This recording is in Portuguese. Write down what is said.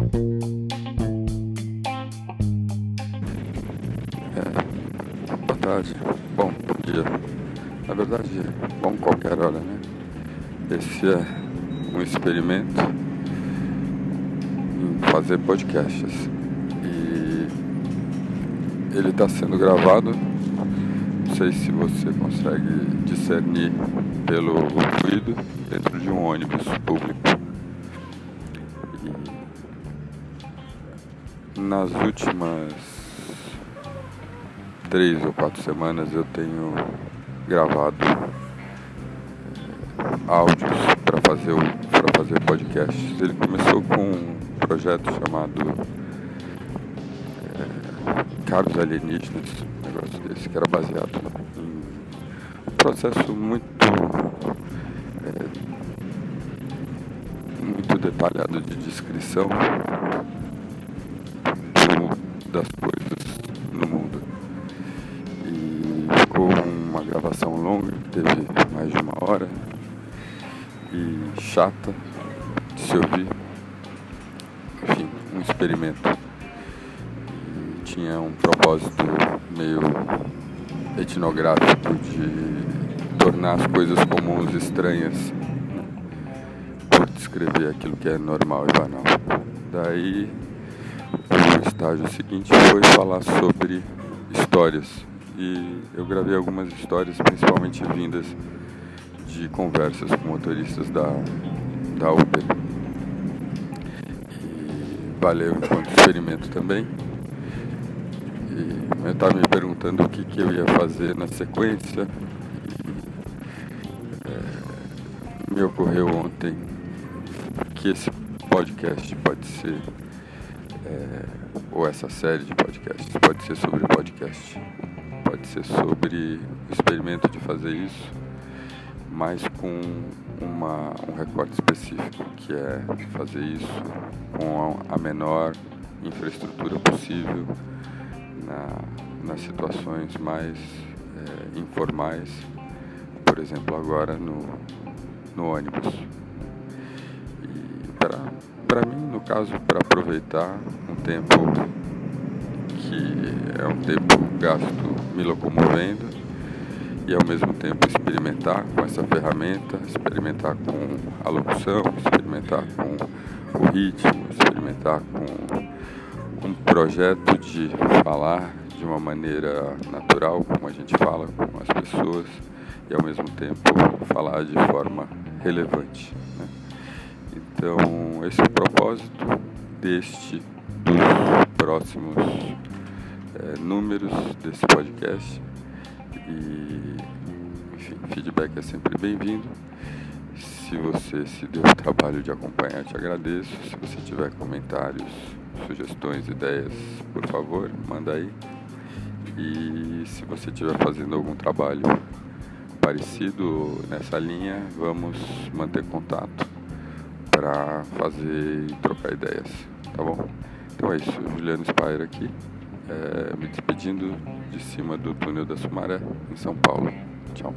É, boa tarde, bom, dia. Na verdade, bom qualquer hora, né? Esse é um experimento em fazer podcasts. E ele está sendo gravado. Não sei se você consegue discernir pelo ruído dentro de um ônibus público. E nas últimas três ou quatro semanas eu tenho gravado eh, áudios para fazer para fazer podcasts. Ele começou com um projeto chamado é, Caros Alienígenas, um negócio desse que era baseado em um processo muito é, muito detalhado de descrição das coisas no mundo. E ficou uma gravação longa, teve mais de uma hora, e chata de se ouvir. Enfim, um experimento. E tinha um propósito meio etnográfico de tornar as coisas comuns estranhas né? por descrever aquilo que é normal e banal. Daí o estágio seguinte foi falar sobre histórias. E eu gravei algumas histórias, principalmente vindas de conversas com motoristas da, da Uber. E valeu enquanto experimento também. E eu estava me perguntando o que, que eu ia fazer na sequência. E, é, me ocorreu ontem que esse podcast pode ser é, ou essa série de podcasts pode ser sobre podcast, pode ser sobre o experimento de fazer isso, mas com uma, um recorte específico, que é fazer isso com a, menor infraestrutura possível, na, nas situações mais é, informais, por exemplo, agora no, no ônibus. E para mim, no caso, para aproveitar um tempo que é um tempo gasto me locomovendo e ao mesmo tempo experimentar com essa ferramenta, experimentar com a locução, experimentar com o ritmo, experimentar com um projeto de falar de uma maneira natural, como a gente fala com as pessoas, e ao mesmo tempo falar de forma relevante. Né? Então, esse é o propósito deste, dos próximos é, números desse podcast. E, enfim, feedback é sempre bem-vindo. Se você se deu o trabalho de acompanhar, te agradeço. Se você tiver comentários, sugestões, ideias, por favor, manda aí. E se você estiver fazendo algum trabalho parecido nessa linha, vamos manter contato para fazer e trocar ideias, tá bom? Então é isso, Juliano Spire aqui, é, me despedindo de cima do túnel da Sumaré, em São Paulo. Tchau.